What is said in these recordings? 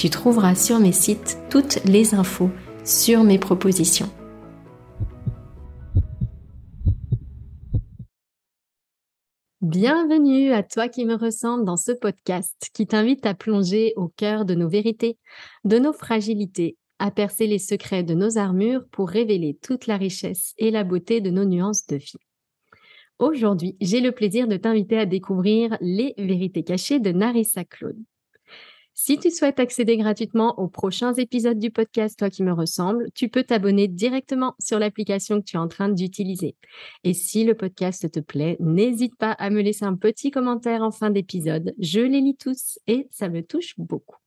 tu trouveras sur mes sites toutes les infos sur mes propositions. Bienvenue à toi qui me ressemble dans ce podcast qui t'invite à plonger au cœur de nos vérités, de nos fragilités, à percer les secrets de nos armures pour révéler toute la richesse et la beauté de nos nuances de vie. Aujourd'hui, j'ai le plaisir de t'inviter à découvrir les vérités cachées de Narissa Claude. Si tu souhaites accéder gratuitement aux prochains épisodes du podcast Toi qui me ressemble, tu peux t'abonner directement sur l'application que tu es en train d'utiliser. Et si le podcast te plaît, n'hésite pas à me laisser un petit commentaire en fin d'épisode. Je les lis tous et ça me touche beaucoup.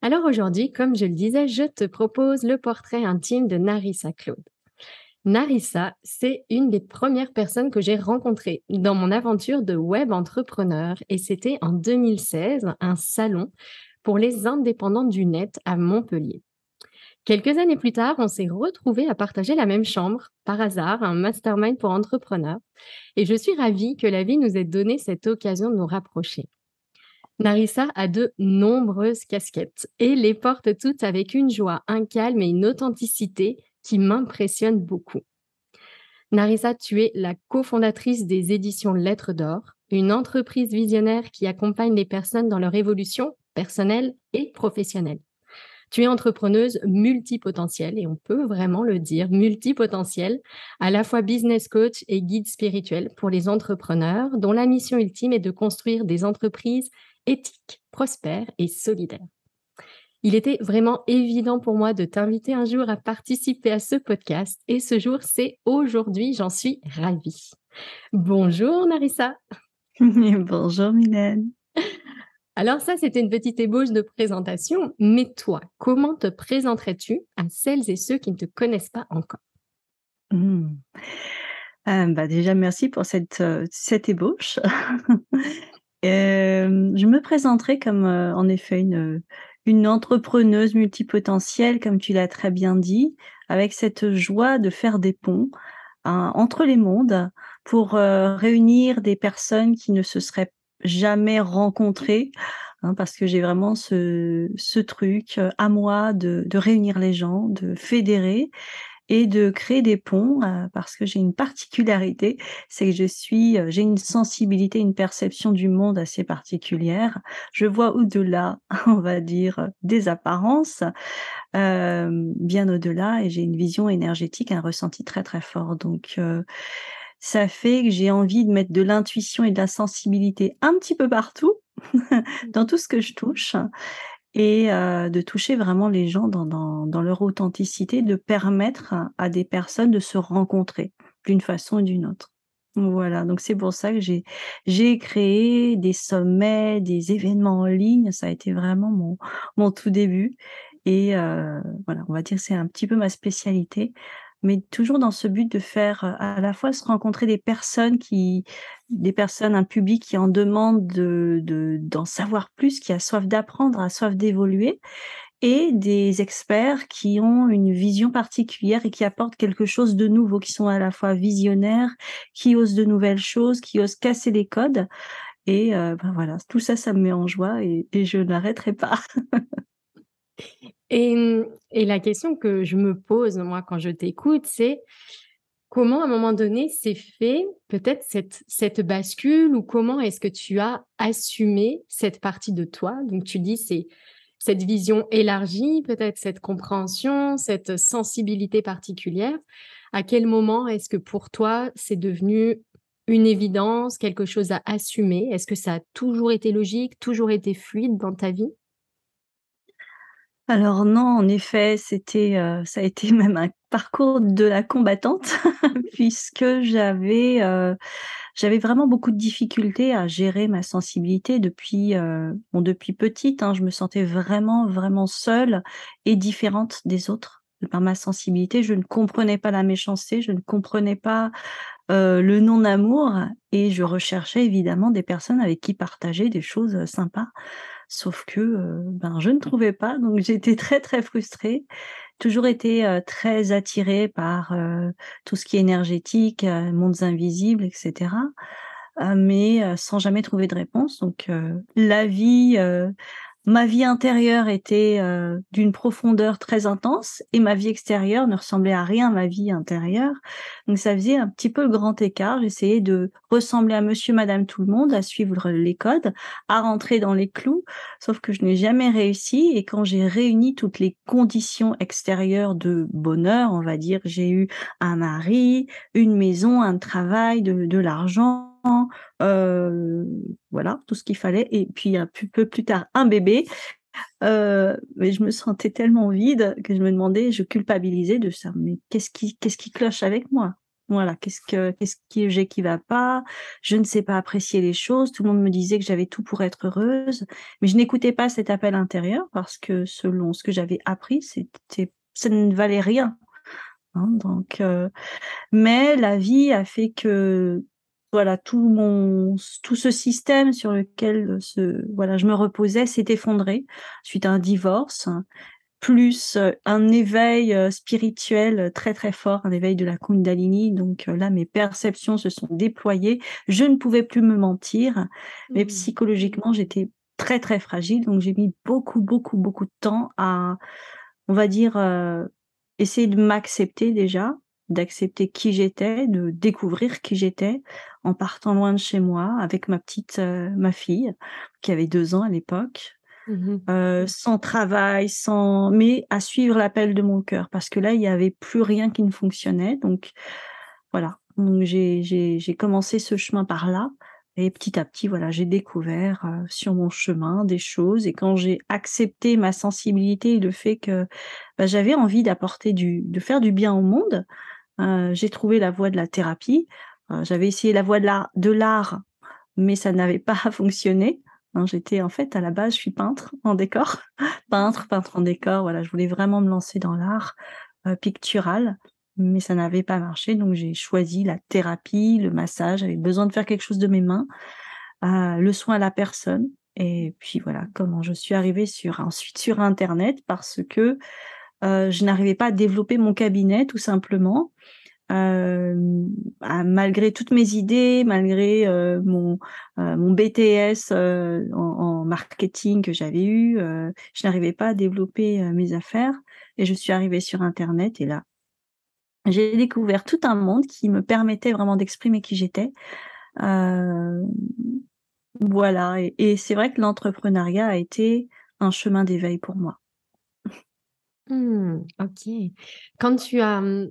Alors aujourd'hui, comme je le disais, je te propose le portrait intime de Narissa Claude. Narissa, c'est une des premières personnes que j'ai rencontrées dans mon aventure de web entrepreneur et c'était en 2016, un salon pour les indépendants du net à Montpellier. Quelques années plus tard, on s'est retrouvés à partager la même chambre, par hasard, un mastermind pour entrepreneurs, et je suis ravie que la vie nous ait donné cette occasion de nous rapprocher. Narissa a de nombreuses casquettes et les porte toutes avec une joie, un calme et une authenticité qui m'impressionne beaucoup. Narissa, tu es la cofondatrice des éditions Lettres d'Or, une entreprise visionnaire qui accompagne les personnes dans leur évolution personnelle et professionnelle. Tu es entrepreneuse multipotentielle, et on peut vraiment le dire, multipotentielle, à la fois business coach et guide spirituel pour les entrepreneurs dont la mission ultime est de construire des entreprises éthiques, prospères et solidaires. Il était vraiment évident pour moi de t'inviter un jour à participer à ce podcast et ce jour, c'est aujourd'hui. J'en suis ravie. Bonjour Narissa. Bonjour Mylène. Alors ça, c'était une petite ébauche de présentation, mais toi, comment te présenterais-tu à celles et ceux qui ne te connaissent pas encore? Mmh. euh, bah Déjà, merci pour cette, euh, cette ébauche. Euh, je me présenterai comme en effet une, une entrepreneuse multipotentielle, comme tu l'as très bien dit, avec cette joie de faire des ponts hein, entre les mondes pour euh, réunir des personnes qui ne se seraient jamais rencontrées, hein, parce que j'ai vraiment ce, truc euh, à moi de réunir les gens, de fédérer et de créer des ponts euh, parce que j'ai une particularité, c'est que je suis, euh, j'ai une sensibilité, une perception du monde assez particulière. Je vois au-delà, on va dire, des apparences, euh, bien au-delà, et j'ai une vision énergétique, un ressenti très très fort. Donc ça fait que j'ai envie de mettre de l'intuition et de la sensibilité un petit peu partout, dans tout ce que je touche et de toucher vraiment les gens dans, dans, dans, leur authenticité, de permettre à des personnes de se rencontrer d'une façon ou d'une autre. Voilà, donc c'est pour ça que j'ai j'ai créé des sommets, des événements en ligne. Ça a été vraiment mon mon tout début et euh, voilà, on va dire c'est un petit peu ma spécialité mais toujours dans ce but de faire euh, à la fois se rencontrer des personnes qui, des personnes, un public qui en demande de, d'en savoir plus, qui a soif d'apprendre, a soif d'évoluer, et des experts qui ont une vision particulière et qui apportent quelque chose de nouveau, qui sont à la fois visionnaires, qui osent de nouvelles choses, qui osent casser les codes. Et euh, ben voilà, tout ça, ça me met en joie et, je n'arrêterai pas. et, et la question que je me pose, moi, quand je t'écoute, c'est comment à un moment donné s'est fait peut-être cette, cette bascule ou comment est-ce que tu as assumé cette partie de toi? Donc tu dis c'est cette vision élargie, peut-être cette compréhension, cette sensibilité particulière. À quel moment est-ce que pour toi c'est devenu une évidence, quelque chose à assumer? Est-ce que ça a toujours été logique, toujours été fluide dans ta vie? Alors non, en effet, c'était, euh, ça a été même un parcours de la combattante puisque j'avais, euh, j'avais vraiment beaucoup de difficultés à gérer ma sensibilité depuis, euh, bon, depuis petite, hein. je me sentais vraiment, vraiment seule et différente des autres par ma sensibilité. Je ne comprenais pas la méchanceté, je ne comprenais pas, le non-amour et je recherchais évidemment des personnes avec qui partager des choses, sympas. Sauf que, ben, je ne trouvais pas, donc j'étais très, très frustrée. Toujours été, très attirée par, tout ce qui est énergétique, mondes invisibles etc. mais, sans jamais trouver de réponse. Donc, la vie, ma vie intérieure était euh, d'une profondeur très intense et ma vie extérieure ne ressemblait à rien à ma vie intérieure. Donc ça faisait un petit peu le grand écart. J'essayais de ressembler à monsieur, madame, tout le monde, à suivre les codes, à rentrer dans les clous, sauf que je n'ai jamais réussi. Et quand j'ai réuni toutes les conditions extérieures de bonheur, on va dire, j'ai eu un mari, une maison, un travail, de, de l'argent, euh, voilà, tout ce qu'il fallait. Et puis un peu plus tard, un bébé. Euh, mais je me sentais tellement vide que je me demandais, je culpabilisais de ça. Mais qu'est-ce qui, qu'est-ce qui cloche avec moi? Voilà, qu'est-ce que, qu'est-ce que j'ai qui va pas? Je ne sais pas apprécier les choses. Tout le monde me disait que j'avais tout pour être heureuse, mais je n'écoutais pas cet appel intérieur parce que selon ce que j'avais appris, c'était, ça ne valait rien. Hein, donc, euh, mais la vie a fait que voilà tout mon tout ce système sur lequel ce voilà je me reposais s'est effondré suite à un divorce plus un éveil spirituel très très fort un éveil de la Kundalini. Donc là mes perceptions se sont déployées. Je ne pouvais plus me mentir mais mmh. psychologiquement j'étais très très fragile. Donc j'ai mis beaucoup beaucoup beaucoup de temps à on va dire essayer de m'accepter déjà d'accepter qui j'étais, de découvrir qui j'étais en partant loin de chez moi avec ma petite, euh, ma fille qui avait deux ans à l'époque, mmh euh, sans travail, sans mais à suivre l'appel de mon cœur parce que là il n'y avait plus rien qui ne fonctionnait. Donc voilà. Donc j'ai commencé ce chemin par là et petit à petit voilà j'ai découvert euh, sur mon chemin des choses et quand j'ai accepté ma sensibilité et le fait que bah, j'avais envie d'apporter du de faire du bien au monde j'ai trouvé la voie de la thérapie. Euh, j'avais essayé la voie de l'art, mais ça n'avait pas fonctionné. Hein, j'étais en fait à la base, je suis peintre en décor, peintre, peintre en décor. Voilà, je voulais vraiment me lancer dans l'art euh, pictural, mais ça n'avait pas marché. Donc j'ai choisi la thérapie, le massage. J'avais besoin de faire quelque chose de mes mains, le soin à la personne. Et puis voilà, comment je suis arrivée ensuite sur Internet parce que je n'arrivais pas à développer mon cabinet tout simplement. Euh, bah, malgré toutes mes idées, malgré euh, mon, euh, mon BTS en, en, marketing que j'avais eu, je n'arrivais pas à développer mes affaires et je suis arrivée sur Internet et là, j'ai découvert tout un monde qui me permettait vraiment d'exprimer qui j'étais. voilà, et, et c'est vrai que l'entrepreneuriat a été un chemin d'éveil pour moi. Mmh, ok. Quand tu as mmh,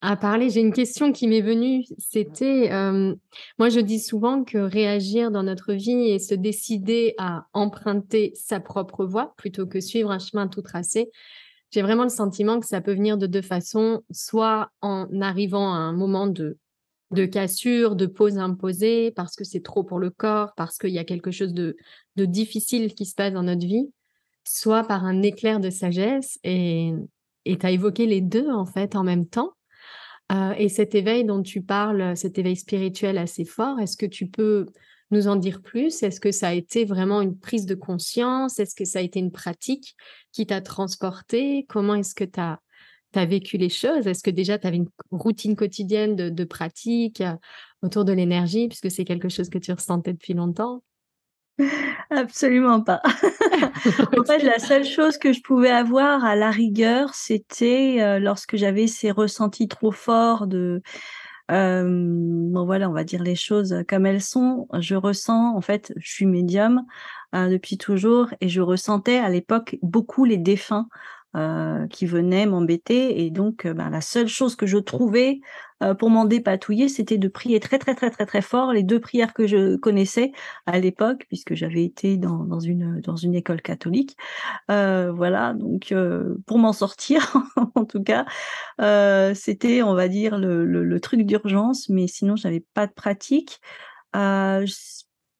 à parler, j'ai une question qui m'est venue. C'était, moi je dis souvent que réagir dans notre vie et se décider à emprunter sa propre voie plutôt que suivre un chemin tout tracé, j'ai vraiment le sentiment que ça peut venir de deux façons, soit en arrivant à un moment de, de cassure, de pause imposée, parce que c'est trop pour le corps, parce qu'il y a quelque chose de, de difficile qui se passe dans notre vie, soit par un éclair de sagesse. Et tu as évoqué les deux, en fait, en même temps. Euh, et cet éveil dont tu parles, cet éveil spirituel assez fort, est-ce que tu peux nous en dire plus? Est-ce que ça a été vraiment une prise de conscience? Est-ce que ça a été une pratique qui t'a transporté? Comment est-ce que tu as, vécu les choses? Est-ce que déjà tu avais une routine quotidienne de, pratique euh, autour de l'énergie, puisque c'est quelque chose que tu ressentais depuis longtemps? Absolument pas. en fait, la seule chose que je pouvais avoir à la rigueur, c'était euh, lorsque j'avais ces ressentis trop forts de bon voilà, on va dire les choses comme elles sont. Je ressens, en fait, je suis médium euh, depuis toujours et je ressentais à l'époque beaucoup les défunts euh, qui venaient m'embêter. Et donc, euh, ben, la seule chose que je trouvais euh, pour m'en dépatouiller, c'était de prier très, très, très, très, très fort les deux prières que je connaissais à l'époque, puisque j'avais été dans, une, école catholique. voilà, donc pour m'en sortir, en tout cas, c'était, on va dire, le, le, le truc d'urgence, mais sinon, j'avais pas de pratique.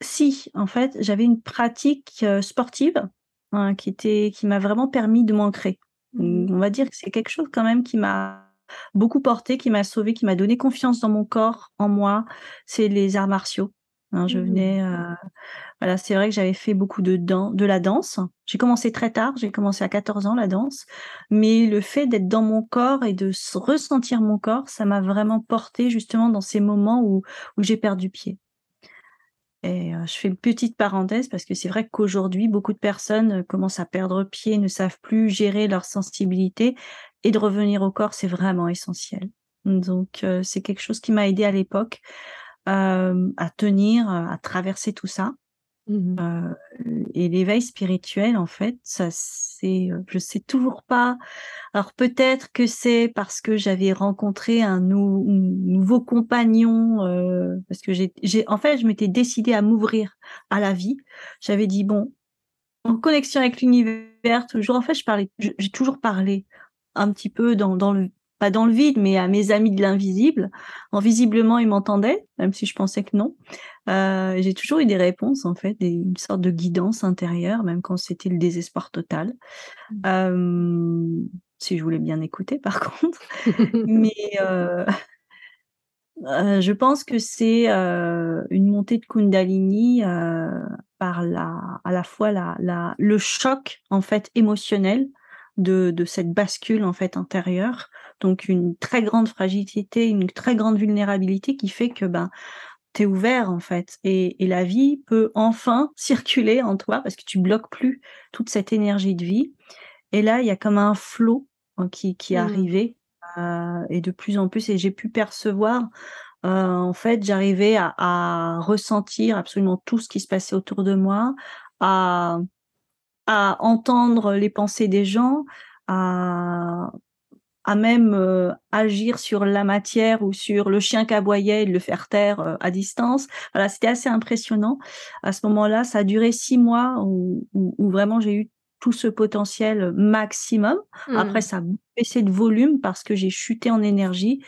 si, en fait, j'avais une pratique sportive Hein, qui était qui m'a vraiment permis de m'ancrer. Mmh on va dire que c'est quelque chose quand même qui m'a beaucoup porté, qui m'a sauvé, qui m'a donné confiance dans mon corps, en moi, c'est les arts martiaux. Hein, je mmh venais, euh, voilà, c'est vrai que j'avais fait beaucoup de de la danse. J'ai commencé très tard, j'ai commencé à 14 ans la danse, mais le fait d'être dans mon corps et de ressentir mon corps, ça m'a vraiment porté justement dans ces moments où où j'ai perdu pied. Et je fais une petite parenthèse parce que c'est vrai qu'aujourd'hui, beaucoup de personnes commencent à perdre pied, ne savent plus gérer leur sensibilité et de revenir au corps, c'est vraiment essentiel. Donc, c'est quelque chose qui m'a aidé à l'époque à tenir, à traverser tout ça. Mmh et l'éveil spirituel, en fait, ça c'est, je sais toujours pas. Alors peut-être que c'est parce que j'avais rencontré un, nouveau compagnon, parce que j'ai, en fait, je m'étais décidée à m'ouvrir à la vie. J'avais dit bon, en connexion avec l'univers, toujours. En fait, je parlais, j'ai toujours parlé un petit peu dans, dans le pas dans le vide, mais à mes amis de l'invisible. En visiblement, ils m'entendaient, même si je pensais que non. Euh, j'ai toujours eu des réponses, en fait, une sorte de guidance intérieure, même quand c'était le désespoir total. Mmh. Euh, si je voulais bien écouter, par contre. mais euh, je pense que c'est une montée de Kundalini par la, à la fois la, la, le choc, en fait, émotionnel de, de cette bascule, en fait, intérieure donc une très grande fragilité, une très grande vulnérabilité qui fait que ben tu es ouvert en fait et, la vie peut enfin circuler en toi parce que tu bloques plus toute cette énergie de vie. Et là, il y a comme un flot hein, qui, qui est mmh. arrivé euh, et de plus en plus et j'ai pu percevoir euh, en fait, j'arrivais à, à, ressentir absolument tout ce qui se passait autour de moi, à, à entendre les pensées des gens, à à même euh, agir sur la matière ou sur le chien qui aboyait et le faire taire euh, à distance. Voilà, c'était assez impressionnant. À ce moment-là, ça a duré six mois où, vraiment j'ai eu tout ce potentiel maximum. Après, mmh. ça a baissé de volume parce que j'ai chuté en énergie.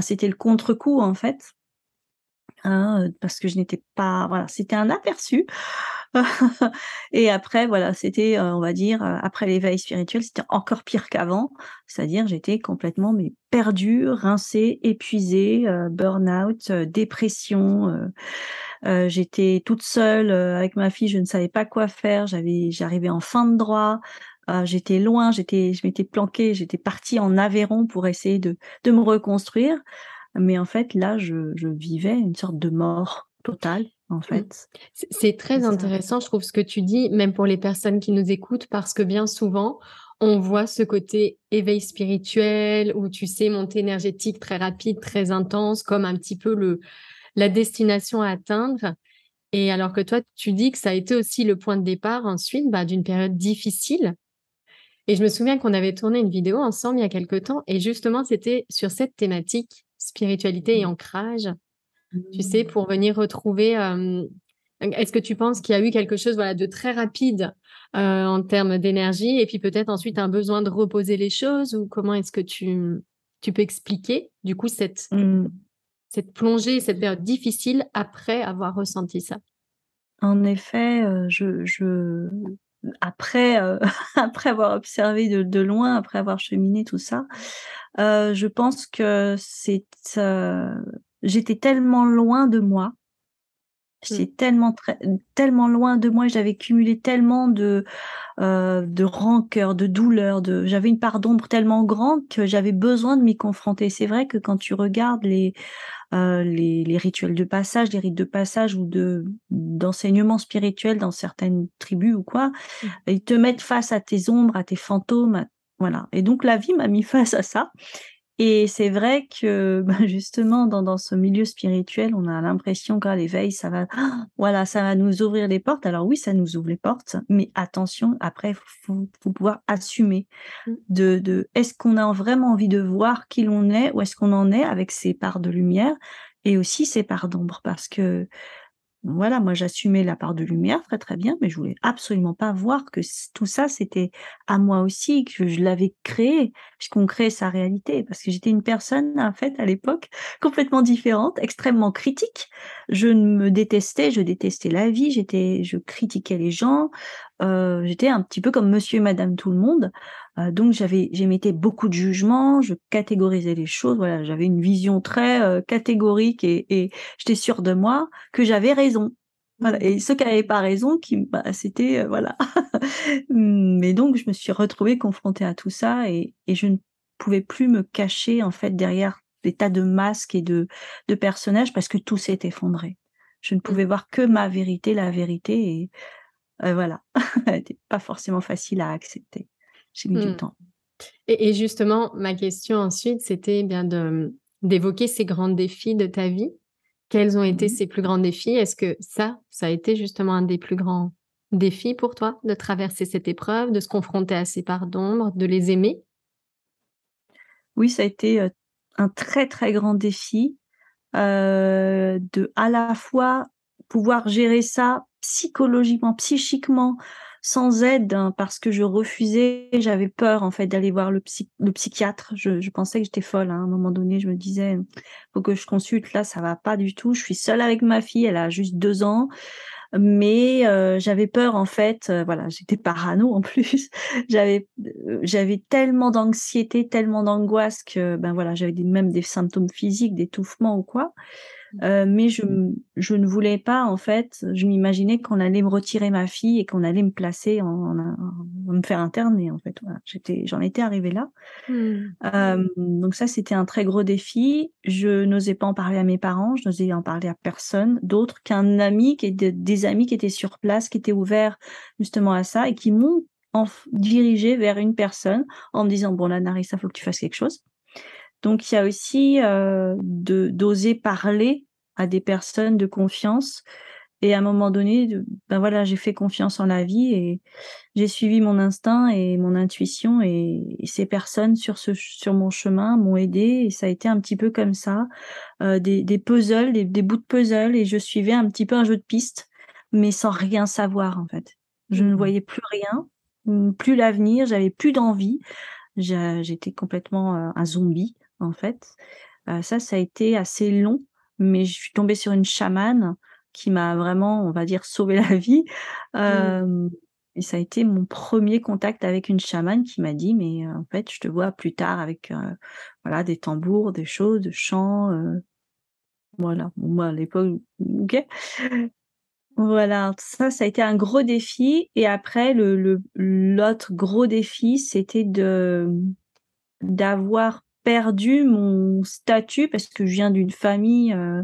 c'était le contre-coup en fait. Hein, parce que je n'étais pas voilà c'était un aperçu et après voilà c'était on va dire après l'éveil spirituel c'était encore pire qu'avant. C'est-à-dire j'étais complètement mais perdue rincée épuisée burn-out dépression j'étais toute seule avec ma fille je ne savais pas quoi faire j'avais j'arrivais en fin de droit j'étais loin j'étais je m'étais planquée j'étais partie en Aveyron pour essayer de de me reconstruire. Mais en fait, là, je vivais une sorte de mort totale, en mmh. fait. C'est très intéressant, je trouve, ce que tu dis, même pour les personnes qui nous écoutent, parce que bien souvent, on voit ce côté éveil spirituel ou tu sais montée énergétique très rapide, très intense, comme un petit peu le la destination à atteindre. Et alors que toi, tu dis que ça a été aussi le point de départ ensuite bah, d'une période difficile. Et je me souviens qu'on avait tourné une vidéo ensemble il y a quelque temps et justement c'était sur cette thématique spiritualité et mmh. tu sais, pour venir retrouver. Est-ce que tu penses qu'il y a eu quelque chose voilà, de très rapide en termes d'énergie et puis peut-être ensuite un besoin de reposer les choses ou comment est-ce que tu, tu peux expliquer du coup cette, mmh. cette plongée, cette période difficile après avoir ressenti ça? En effet, je, je, après, après avoir observé de, de, loin, après avoir cheminé tout ça, euh, je pense que c'est, euh, j'étais tellement loin de moi J'étais mmh. tellement, tellement loin de moi, j'avais cumulé tellement de, euh, de rancœur, de douleur, de, j'avais une part d'ombre tellement grande que j'avais besoin de m'y confronter. C'est vrai que quand tu regardes les, euh, les, les, rituels de passage, les rites de passage ou de d'enseignement spirituel dans certaines tribus ou quoi, mmh. ils te mettent face à tes ombres, à tes fantômes, voilà. Et donc la vie m'a mis face à ça. Et c'est vrai que bah, justement dans, dans ce milieu spirituel, on a l'impression qu'à l'éveil, ça va, voilà, ça va nous ouvrir les portes. Alors oui, ça nous ouvre les portes, mais attention, après, faut, faut pouvoir assumer de, de est-ce qu'on a vraiment envie de voir qui l'on est ou est-ce qu'on en est avec ses parts de lumière et aussi ses parts d'ombre, parce que voilà, moi j'assumais la part de lumière très très bien, mais je voulais absolument pas voir que tout ça c'était à moi aussi, que je l'avais créé, qu'on crée sa réalité, parce que j'étais une personne en fait à l'époque complètement différente, extrêmement critique. Je me détestais, je détestais la vie, j'étais, je critiquais les gens, euh, j'étais un petit peu comme Monsieur et Madame tout le monde. Euh, donc j'avais, j'émettais beaucoup de jugements, je catégorisais les choses. Voilà, j'avais une vision très euh, catégorique et, et j'étais sûre de moi que j'avais raison. Voilà. Mmh. Et ceux qui n'avaient pas raison, qui, bah, c'était voilà. Mais donc je me suis retrouvée confrontée à tout ça et, et je ne pouvais plus me cacher en fait derrière des tas de masques et de, de personnages parce que tout s'est effondré. Je ne mmh. pouvais voir que ma vérité, la vérité et voilà, elle n'était pas forcément facile à accepter. J'ai mis du mmh. temps. Et, justement, ma question ensuite, c'était bien de d'évoquer ces grands défis de ta vie. Quels ont été mmh. ces plus grands défis? Est-ce que ça, ça a été justement un des plus grands défis pour toi de traverser cette épreuve, de se confronter à ces parts d'ombre, de les aimer? Oui, ça a été un très très grand défi de à la fois pouvoir gérer ça psychologiquement, psychiquement, sans aide, hein, parce que je refusais, j'avais peur en fait d'aller voir le, le psychiatre. Je, pensais que j'étais folle. Hein. À un moment donné, je me disais, faut que je consulte. Là, ça va pas du tout. Je suis seule avec ma fille. Elle a juste deux ans mais euh, j'avais peur en fait euh, voilà j'étais parano en plus j'avais euh, j'avais tellement d'anxiété tellement d'angoisse que ben voilà j'avais même des symptômes physiques d'étouffement ou quoi euh, mais je, je ne voulais pas, en fait, je m'imaginais qu'on allait me retirer ma fille et qu'on allait me placer, en, en, me faire interner, en fait. Voilà. J'étais, j'en étais arrivée là. Mmh. Euh, donc ça, c'était un très gros défi. Je n'osais pas en parler à mes parents, je n'osais en parler à personne d'autre qu'un ami, qui était, des amis qui étaient sur place, qui étaient ouverts justement à ça et qui m'ont dirigé vers une personne en me disant, bon là, Narissa, il faut que tu fasses quelque chose. Donc il y a aussi euh, de d'oser parler à des personnes de confiance. Et à un moment donné, ben voilà, j'ai fait confiance en la vie et j'ai suivi mon instinct et mon intuition et, ces personnes sur ce sur mon chemin m'ont aidé et ça a été un petit peu comme ça, euh, des, des puzzles, des, des, bouts de puzzle et je suivais un petit peu un jeu de piste, mais sans rien savoir en fait. Je ne mmh. voyais plus rien, plus l'avenir, j'avais plus d'envie, j'étais complètement euh, un zombie en fait. Euh, ça, ça a été assez long, mais je suis tombée sur une chamane qui m'a vraiment, on va dire, sauvé la vie. Mmh. Et ça a été mon premier contact avec une chamane qui m'a dit, mais en fait, je te vois plus tard avec voilà des tambours, des choses, des chants. voilà, moi à l'époque, ok. Voilà, ça, ça a été un gros défi. Et après, le l'autre gros défi, c'était de d'avoir perdu mon statut parce que je viens d'une famille, euh,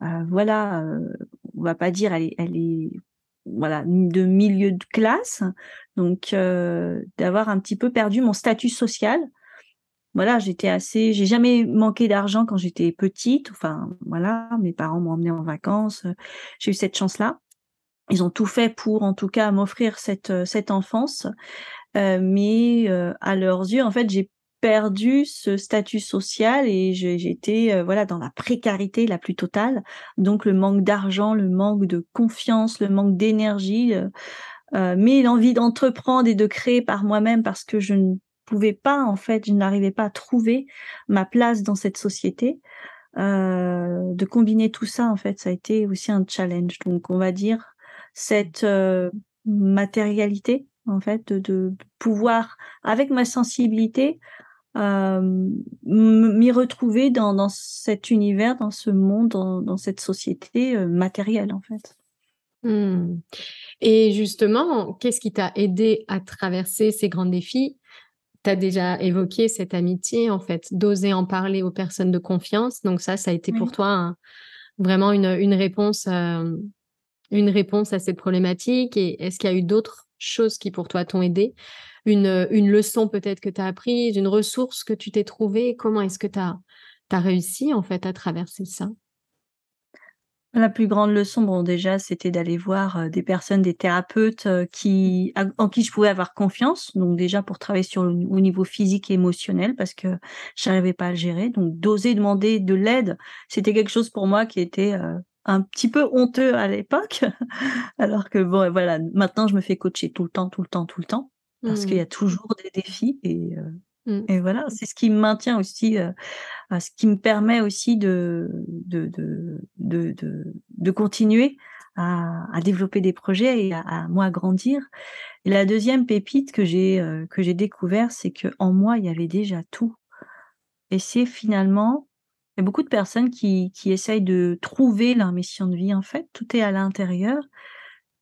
euh, voilà, euh, on va pas dire elle est, voilà de milieu de classe, donc d'avoir un petit peu perdu mon statut social. Voilà, j'étais assez, j'ai jamais manqué d'argent quand j'étais petite. Enfin, voilà, mes parents m'ont emmené en vacances. J'ai eu cette chance-là. Ils ont tout fait pour, en tout cas, m'offrir cette cette enfance. mais à leurs yeux, en fait, j'ai perdu ce statut social et j'étais euh, voilà dans la précarité la plus totale. Donc le manque d'argent, le manque de confiance, le manque d'énergie, euh, euh, mais l'envie d'entreprendre et de créer par moi-même parce que je ne pouvais pas en fait, je n'arrivais pas à trouver ma place dans cette société. de combiner tout ça en fait, ça a été aussi un challenge. Donc on va dire cette matérialité en fait de, de pouvoir avec ma sensibilité euh, m'y retrouver dans, dans, cet univers, dans ce monde, dans, dans cette société euh, matérielle en fait. Mmh. Et justement, qu'est-ce qui t'a aidé à traverser ces grands défis? Tu as déjà évoqué cette amitié, en fait, d'oser en parler aux personnes de confiance. Donc ça, ça a été pour toi un vraiment une, une réponse, hem, une réponse à cette problématique et est-ce qu'il y a eu d'autres choses qui pour toi t'ont aidé? Une, une leçon peut-être que tu as apprise, une ressource que tu t'es trouvée? Comment est-ce que tu as réussi en fait à traverser ça? La plus grande leçon, bon déjà, c'était d'aller voir, heu, des personnes, des thérapeutes, heu, qui en qui je pouvais avoir confiance. Donc déjà pour travailler sur au niveau physique et émotionnel parce que j'arrivais pas à le gérer. Donc d'oser demander de l'aide, c'était quelque chose pour moi qui était, un petit peu honteux à l'époque. Alors que bon, voilà, maintenant je me fais coacher tout le temps, tout le temps, tout le temps, parce qu'il y Mmh. a toujours des défis et heu Mmh. et voilà, c'est ce qui me maintient aussi, heu, à ce qui me permet aussi de de de de de de continuer à à développer des projets et à à moi grandir. Et la deuxième pépite que j'ai, heu, que j'ai découvert, c'est qu'en moi, il y avait déjà tout. Et c'est finalement il y a beaucoup de personnes qui qui essayent de trouver leur mission de vie, en fait, tout est à l'intérieur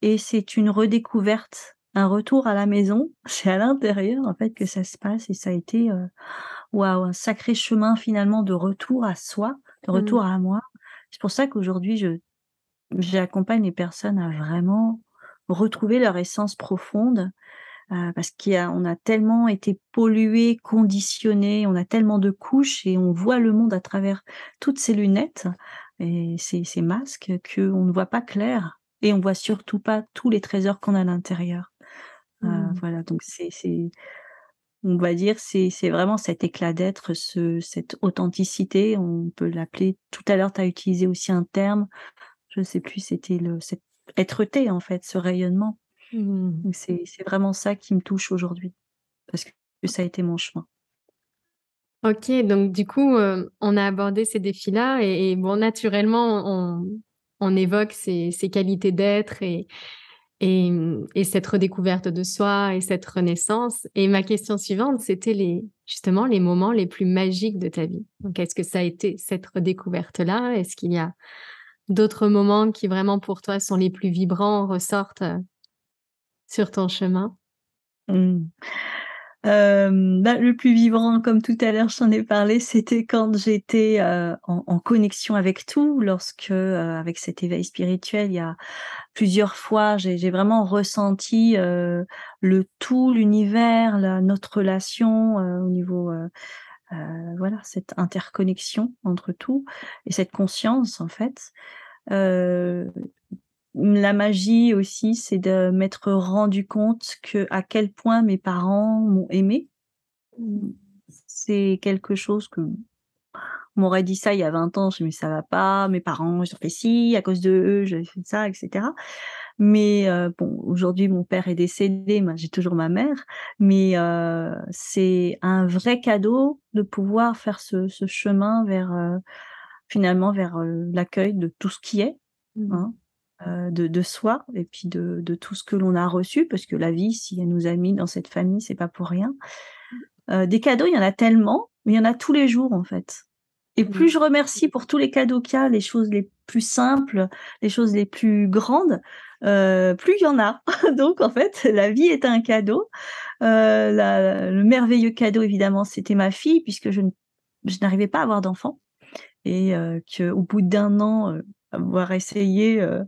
et c'est une redécouverte, un retour à la maison. C'est à l'intérieur, en fait, que ça se passe et ça a été, heu, waouh, un sacré chemin finalement de retour à soi, de Mmh. retour à moi. C'est pour ça qu'aujourd'hui je j'accompagne les personnes à vraiment retrouver leur essence profonde, heu, parce y a on a tellement été pollués, conditionnés, on a tellement de couches et on voit le monde à travers toutes ces lunettes et ces ces masques qu'on ne voit pas clair et on voit surtout pas tous les trésors qu'on a à l'intérieur. Heu, Mmh. voilà donc c'est on va dire, c'est c'est vraiment cet éclat d'être, ce cette authenticité, on peut l'appeler tout à l'heure tu as utilisé aussi un terme, je sais plus, c'était le cette être-té en fait, ce rayonnement. Mmh. Donc c'est c'est vraiment ça qui me touche aujourd'hui, parce que ça a été mon chemin. OK, donc du coup, heu, on a abordé ces défis-là et et bon, naturellement, on on évoque ces ces qualités d'être et et mmh et cette redécouverte de soi et cette renaissance et ma question suivante, c'était les justement, les moments les plus magiques de ta vie. Donc est-ce que ça a été cette redécouverte-là? Est-ce qu'il y a d'autres moments qui vraiment pour toi sont les plus vibrants, ressortent, heu sur ton chemin? Mmh. Hem, bah, le plus vivant, comme tout à l'heure je t'en ai parlé, c'était quand j'étais, heu, en connexion avec tout, lorsque, heu, avec cet éveil spirituel, il y a plusieurs fois, j'ai vraiment ressenti, le tout, l'univers, notre relation, au niveau, voilà, cette interconnexion entre tout et cette conscience, en fait. La magie aussi, c'est de m'être rendu compte que à quel point mes parents m'ont aimée. Mmh. C'est quelque chose que on m'aurait dit ça il y a 20 ans, je dis: «Mais ça va pas, mes parents ont fait ci, à cause d'eux, j'avais fait ça» et cetera. Mais heu, bon, aujourd'hui mon père est décédé, moi j'ai toujours ma mère, mais heu, c'est un vrai cadeau de pouvoir faire ce ce chemin vers, heu, finalement vers, heu, l'accueil de tout ce qui est, Mmh. hein, de de soi et puis de de tout ce que l'on a reçu parce que la vie, si elle nous a mis dans cette famille, c'est pas pour rien. Heu, des cadeaux, il y en a tellement, mais il y en a tous les jours, en fait. Et plus je remercie pour tous les cadeaux qu'il y a, les choses les plus simples, les choses les plus grandes, heu, plus il y en a. Donc en fait, la vie est un cadeau. La le merveilleux cadeau évidemment, c'était ma fille puisque je n'arrivais pas à avoir d'enfant et heu, qu'au bout d'1 an, avoir essayé, heu,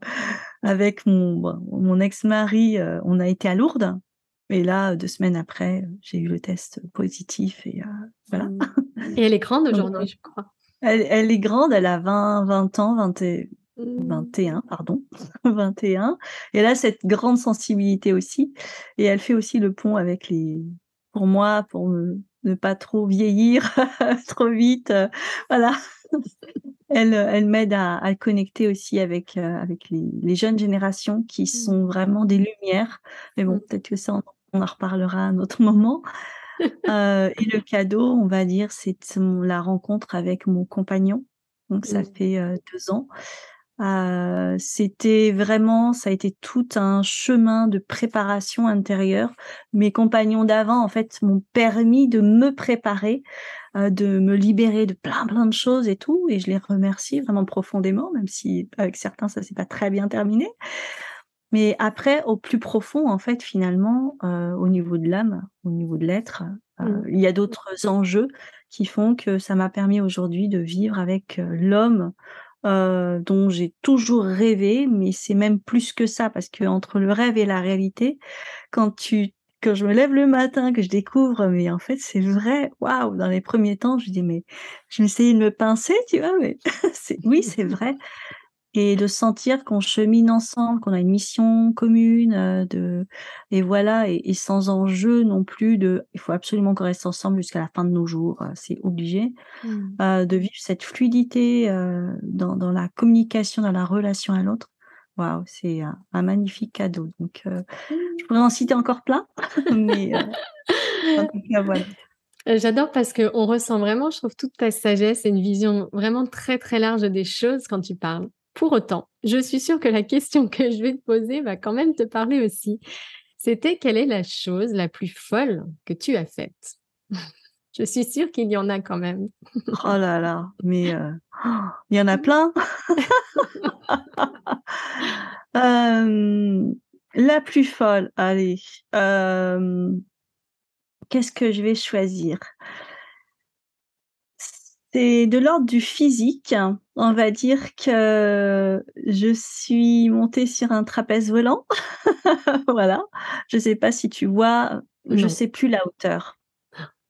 avec mon mon ex-mari, heu, on a été à Lourdes et là, 2 semaines après, heu, j'ai eu le test positif et voilà. Mmh. Et elle est grande aujourd'hui, je crois? elle elle est grande, elle a 20-20 ans, 20 et Mmh. 21 pardon, 21 et elle a cette grande sensibilité aussi et elle fait aussi le pont avec les pour moi, pour ne ne pas trop vieillir trop vite, voilà. Elle, heu, elle m'aide à à connecter aussi avec, avec les les jeunes générations qui Mmh. sont vraiment des lumières. Mais bon, Mmh. peut-être que ça, on on en reparlera à un autre moment. Heu et le cadeau, on va dire, c'est la rencontre avec mon compagnon. Donc ça Mmh. fait, heu, 2 ans. Heu, c'était vraiment ça a été tout un chemin de préparation intérieure. Mes compagnons d'avant, en fait, m'ont permis de me préparer, heu, de me libérer de plein, plein de choses et tout et je les remercie vraiment profondément, même si avec certains ça s'est pas très bien terminé. Mais après, au plus profond, en fait, finalement, euh, au niveau de l'âme, au niveau de l'être, euh, Mmh. il y a d'autres enjeux qui font que ça m'a permis aujourd'hui de vivre avec euh, l'homme euh, dont j'ai toujours rêvé, mais c'est même plus que ça, parce que entre le rêve et la réalité, quand tu quand je me lève le matin, que je découvre, mais en fait c'est vrai, waouh, dans les premiers temps, je dis mais je m'essayais de me pincer, tu vois, mais oui, c'est vrai. Et de sentir qu'on chemine ensemble, qu'on a une mission commune, euh, de et voilà, et, et sans enjeu non plus de, il faut absolument qu'on reste ensemble jusqu'à la fin de nos jours, euh, c'est obligé, Mmh. euh, de vivre cette fluidité dans, dans la communication, dans la relation à l'autre. Waouh, c'est un, un magnifique cadeau. Donc, je pourrais en citer encore plein, mais en tout cas, voilà. J'adore parce qu'on ressent vraiment, je trouve, toute ta sagesse et une vision vraiment très très large des choses quand tu parles. Pour autant, je suis sûre que la question que je vais te poser va quand même te parler aussi. C'était quelle est la chose la plus folle que tu as faite? Je suis sûre qu'il y en a quand même. Oh là là, mais euh, il y en a plein. Euh, la plus folle, allez. euh, Qu'est-ce que je vais choisir? C'est de l'ordre du physique. On va dire que je suis montée sur un trapèze volant. voilà. Je sais pas si tu vois, je Non. sais plus la hauteur.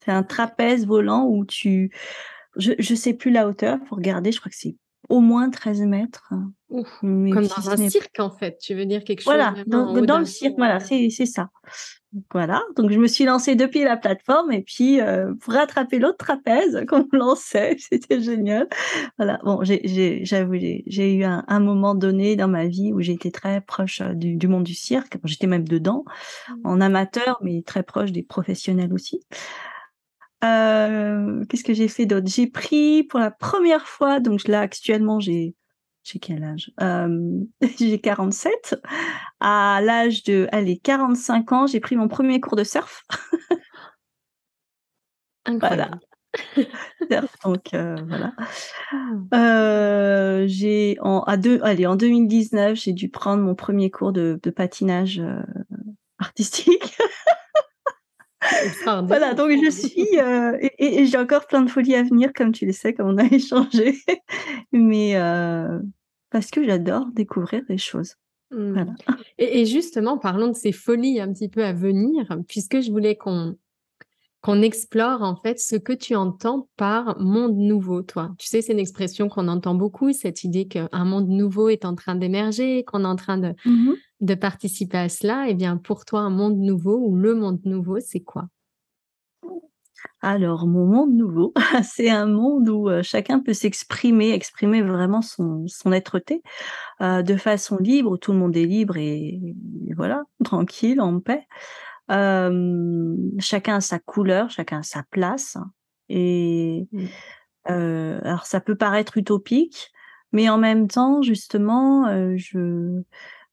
C'est un trapèze volant où tu je je sais plus la hauteur, faut regarder, je crois que c'est au moins 13 mètres. Ouf, Mais Comme dans un cirque, en fait. Tu veux dire quelque chose voilà, dans le cirque, voilà, euh, c'est ça. Donc Voilà, donc je me suis lancée depuis la plateforme et puis, heu, pour rattraper l'autre trapèze qu'on me lançait, c'était génial. Voilà, bon, j'avoue, j'ai eu un un moment donné dans ma vie où j'ai été très proche, du du monde du cirque. J'étais même dedans, mmh. en amateur, mais très proche des professionnels aussi. Heu, qu'est-ce que j'ai fait d'autre? J'ai pris pour la première fois, donc là actuellement j'ai j'ai quel âge? Hem, j'ai 47. À l'âge de, allez, 45 ans, j'ai pris mon premier cours de surf. Incroyable. donc heu, voilà. Ah. J'ai en à deux allez, en 2019, j'ai dû prendre mon premier cours de de patinage, artistique. Voilà, donc je suis, heu et j'ai encore plein de folies à venir, comme tu le sais, comme on a échangé. Mais heu, parce que j'adore découvrir des choses. Mmh. Voilà. Et, et justement, parlons de ces folies un petit peu à venir, puisque je voulais qu'on qu'on explore en fait ce que tu entends par monde nouveau, toi. Tu sais, c'est une expression qu'on entend beaucoup, cette idée qu'un monde nouveau est en train d'émerger, qu'on est en train de, Mmh mh. De participer à cela. Eh bien, pour toi, un monde nouveau ou le monde nouveau, c'est quoi? Alors, mon monde nouveau, c'est un monde où, heu, chacun peut s'exprimer, exprimer vraiment son son être-té, heu, de façon libre, où tout le monde est libre et et voilà, tranquille, en paix. Hem, chacun a sa couleur, chacun a sa place et Mmh. alors ça peut paraître utopique, mais en même temps, justement, je,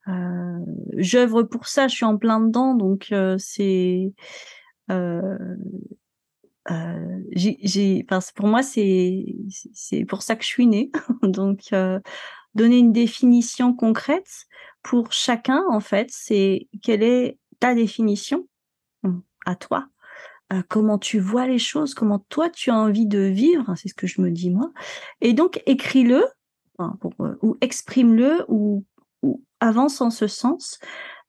heu, j'œuvre pour ça, je suis en plein dedans donc heu, c'est, heu heu, j'ai enfin, pour moi, c'est c'est pour ça que je suis née donc heu, donner une définition concrète pour chacun, en fait, c'est quelle est ta définition, mmh, à toi? Comment tu vois les choses? Comment toi tu as envie de vivre? C'est ce que je me dis moi et donc écris-le, enfin ou exprime-le ou avance en ce sens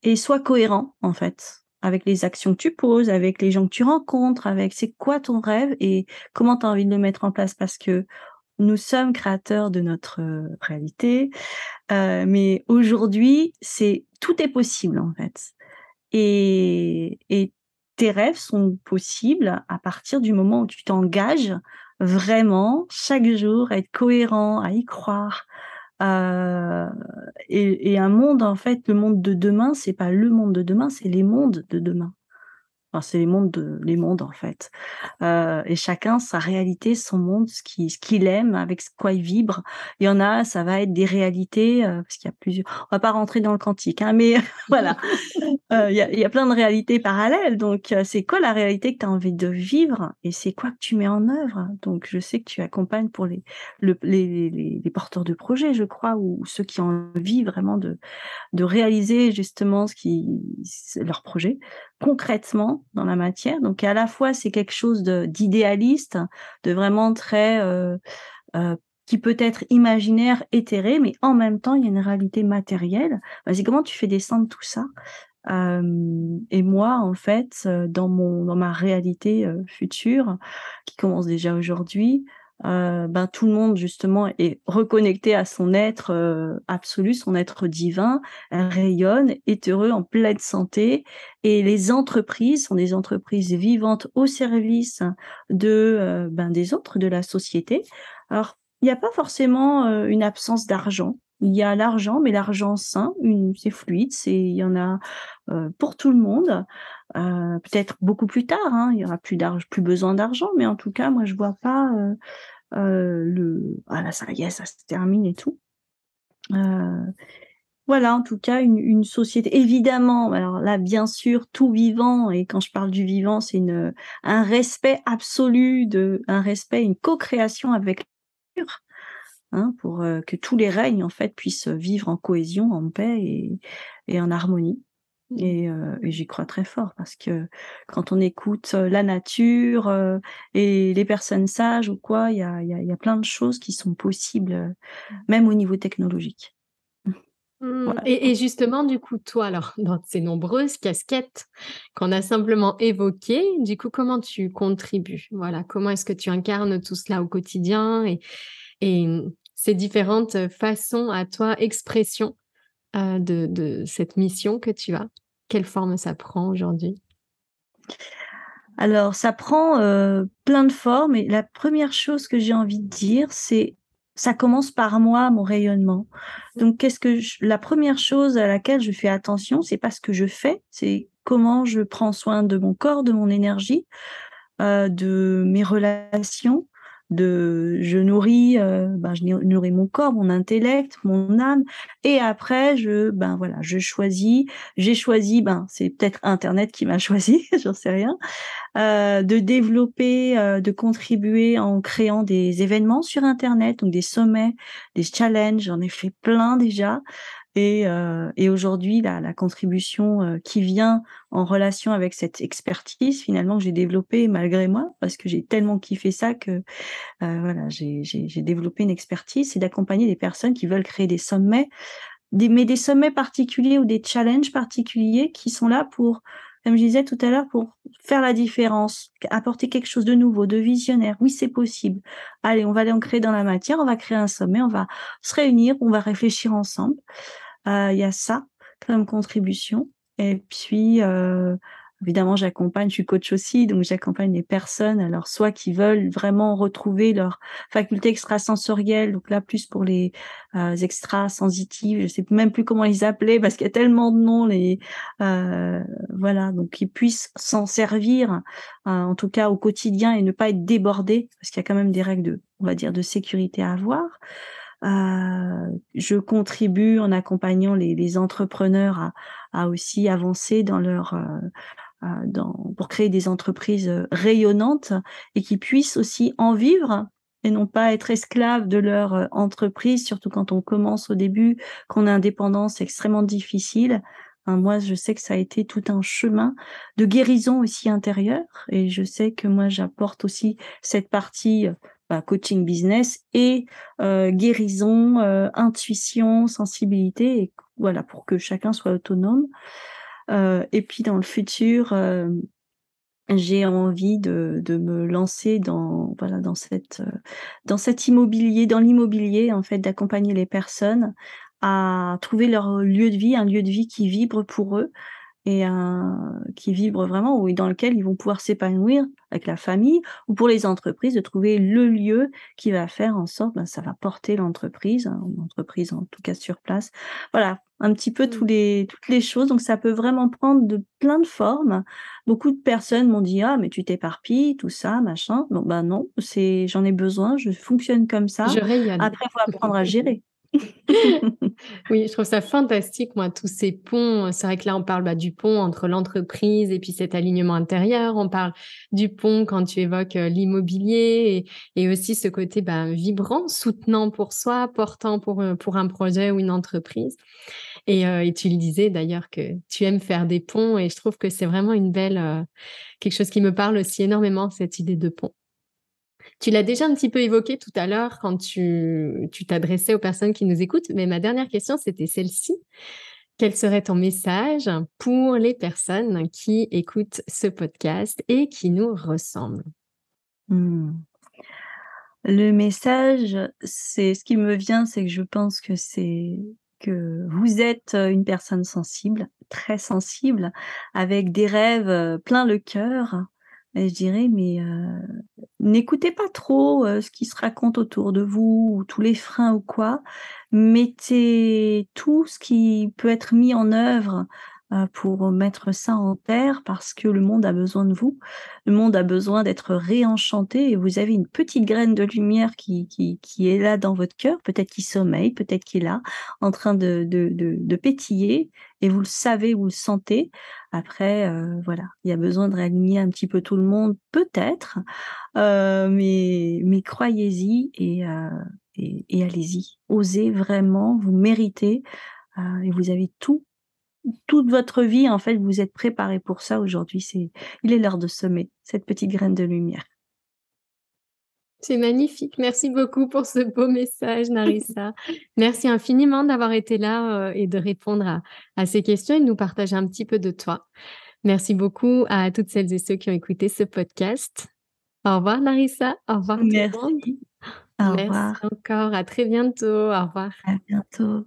et sois cohérent, en fait, avec les actions que tu poses, avec les gens que tu rencontres, avec c'est quoi ton rêve et comment tu as envie de le mettre en place? Parce que nous sommes créateurs de notre, heu, réalité, heu, mais aujourd'hui, c'est tout est possible, en fait et et tes rêves sont possibles à partir du moment où tu t'engages vraiment chaque jour à être cohérent, à y croire, heu et et un monde, en fait, le monde de demain, c'est pas le monde de demain, c'est les mondes de demain. C'est les mondes, de, les mondes en fait. Euh, et chacun sa réalité, son monde, ce qu'il ce qu'il aime, avec quoi il vibre. Il y en a, ça va être des réalités, euh, parce qu'il y a plusieurs. On va pas rentrer dans le quantique, hein, mais voilà. Euh, il, y a, y a plein de réalités parallèles. Donc, c'est quoi la réalité que tu as envie de vivre et c'est quoi que tu mets en œuvre? Donc, je sais que tu accompagnes pour les, le, les, les, les, porteurs de projets, je crois, ou ceux qui ont envie vraiment de, de réaliser justement ce qui, leur projet concrètement dans la matière. Donc à la fois c'est quelque chose d'idéaliste, de, vraiment très euh, euh, qui peut être imaginaire, éthéré, mais en même temps il y a une réalité matérielle. Vas-y, comment tu fais descendre tout ça euh, et moi, en fait, dans mon dans ma réalité future, qui commence déjà aujourd'hui, euh, ben tout le monde justement est reconnecté à son être euh, absolu, son être divin, rayonne, est heureux, en pleine santé. Et les entreprises sont des entreprises vivantes au service de euh, ben, des autres, de la société. Alors il n'y a pas forcément une absence d'argent. Il y a l'argent, mais l'argent sain, c'est fluide, il y en a pour tout le monde. Euh, peut-être beaucoup plus tard, hein, il y aura plus besoin d'argent, mais en tout cas, moi, je vois pas euh, euh, le. Ah là, ça ça se termine et tout. voilà, en tout cas, une, société. Évidemment, alors là, bien sûr, tout vivant, et quand je parle du vivant, c'est un respect absolu de, un respect, une co-création avec la. Hein, pour que tous les règnes en fait puissent vivre en cohésion, en paix et en harmonie. Mmh. Et, et j'y crois très fort parce que quand on écoute la nature et les personnes sages ou quoi, il y a, y, a, y a, plein de choses qui sont possibles, mmh. même au niveau technologique. Mmh. Voilà. Et, et, justement, du coup, toi, alors, dans ces nombreuses casquettes qu'on a simplement évoquées, du coup, comment tu contribues? Voilà, comment est-ce que tu incarnes tout cela au quotidien et, et ces différentes façons à toi, expression euh, de, de, cette mission que tu as? Quelle forme ça prend aujourd'hui? Alors, ça prend euh, plein de formes et la première chose que j'ai envie de dire, c'est ça commence par moi, mon rayonnement. Donc, qu'est-ce que je, la première chose à laquelle je fais attention, c'est pas ce que je fais, c'est comment je prends soin de mon corps, de mon énergie, euh, de mes relations, de je nourris euh, ben, je nourris mon corps mon intellect mon âme. Et après je ben voilà je choisis j'ai choisi ben c'est peut-être internet qui m'a choisi j'en sais rien euh, de développer euh, de contribuer en créant des événements sur internet donc des sommets des challenges. J'en ai fait plein déjà et, euh, et aujourd'hui, la, la, contribution euh, qui vient en relation avec cette expertise, finalement, que j'ai développée malgré moi, parce que j'ai tellement kiffé ça que euh, voilà, j'ai développé une expertise, c'est d'accompagner des personnes qui veulent créer des sommets, des, mais des sommets particuliers ou des challenges particuliers qui sont là pour comme je disais tout à l'heure, pour faire la différence, apporter quelque chose de nouveau, de visionnaire. Oui, c'est possible. Allez, on va créer dans la matière, on va créer un sommet, on va se réunir, on va réfléchir ensemble. Euh, il y a ça comme contribution. Et puis, euh, évidemment, j'accompagne, je suis coach aussi, donc j'accompagne les personnes, alors soit qui veulent vraiment retrouver leur faculté extrasensorielle, donc là plus pour les euh, extrasensitives, je sais même plus comment les appeler parce qu'il y a tellement de noms, les euh, voilà, donc qu'ils puissent s'en servir, euh, en tout cas au quotidien et ne pas être débordés, parce qu'il y a quand même des règles de, on va dire, de sécurité à avoir. Euh, je contribue en accompagnant les, les entrepreneurs à, à, aussi avancer dans leur euh, dans, pour créer des entreprises rayonnantes et qui puissent aussi en vivre et non pas être esclaves de leur entreprise, surtout quand on commence au début, qu'on est indépendant, c'est extrêmement difficile. moi, je sais que ça a été tout un chemin de guérison aussi intérieure, et je sais que moi, j'apporte aussi cette partie bah, coaching business et euh, guérison, euh, intuition, sensibilité, et voilà pour que chacun soit autonome. Euh, et puis dans le futur, j'ai envie de, de, me lancer dans voilà dans cette dans cet immobilier, dans l'immobilier en fait, d'accompagner les personnes à trouver leur lieu de vie, un lieu de vie qui vibre pour eux, et qui vibre vraiment, ou dans lequel ils vont pouvoir s'épanouir avec la famille, ou pour les entreprises, de trouver le lieu qui va faire en sorte, ben, ça va porter l'entreprise, hein, l'entreprise en tout cas sur place. Voilà, un petit peu tous les, toutes les choses. Donc, ça peut vraiment prendre de plein de formes. Beaucoup de personnes m'ont dit, ah, mais tu t'éparpilles, tout ça, machin. Bon, ben non, c'est, j'en ai besoin, je fonctionne comme ça. Je Après, il faut apprendre à gérer. oui, je trouve ça fantastique, moi, tous ces ponts. C'est vrai que là, on parle bah, du pont entre l'entreprise et puis cet alignement intérieur. On parle du pont quand tu évoques euh, l'immobilier et, aussi ce côté bah, vibrant, soutenant pour soi, portant pour, euh, pour un projet ou une entreprise. Et, tu le disais d'ailleurs que tu aimes faire des ponts et je trouve que c'est vraiment une belle, quelque chose qui me parle aussi énormément, cette idée de pont. Tu l'as déjà un petit peu évoqué tout à l'heure quand tu t'adressais aux personnes qui nous écoutent, mais ma dernière question, c'était celle-ci. Quel serait ton message pour les personnes qui écoutent ce podcast et qui nous ressemblent? Mmh. Le message, c'est ce qui me vient, c'est que je pense que c'est que vous êtes une personne sensible, très sensible, avec des rêves plein le cœur, et je dirais, mais n'écoutez pas trop ce qui se raconte autour de vous, ou tous les freins ou quoi. Mettez tout ce qui peut être mis en œuvre euh, pour mettre ça en terre parce que le monde a besoin de vous. Le monde a besoin d'être réenchanté et vous avez une petite graine de lumière qui, qui, est là dans votre cœur, peut-être qui sommeille, peut-être qui est là, en train de, de, de, pétiller et vous le savez, vous le sentez. Après, euh, voilà, il y a besoin de réaligner un petit peu tout le monde, peut-être, euh, mais, mais croyez-y et, euh, et, allez-y. Osez vraiment, vous méritez euh, et vous avez tout toute votre vie, en fait, vous êtes préparé pour ça aujourd'hui. C'est, il est l'heure de semer cette petite graine de lumière. C'est magnifique. Merci beaucoup pour ce beau message, Narissa. Merci infiniment d'avoir été là euh, et de répondre à, ces questions et de nous partager un petit peu de toi. Merci beaucoup à toutes celles et ceux qui ont écouté ce podcast. Au revoir, Narissa. Au revoir, tout le monde. Au Merci encore. À très bientôt. Au revoir. À bientôt.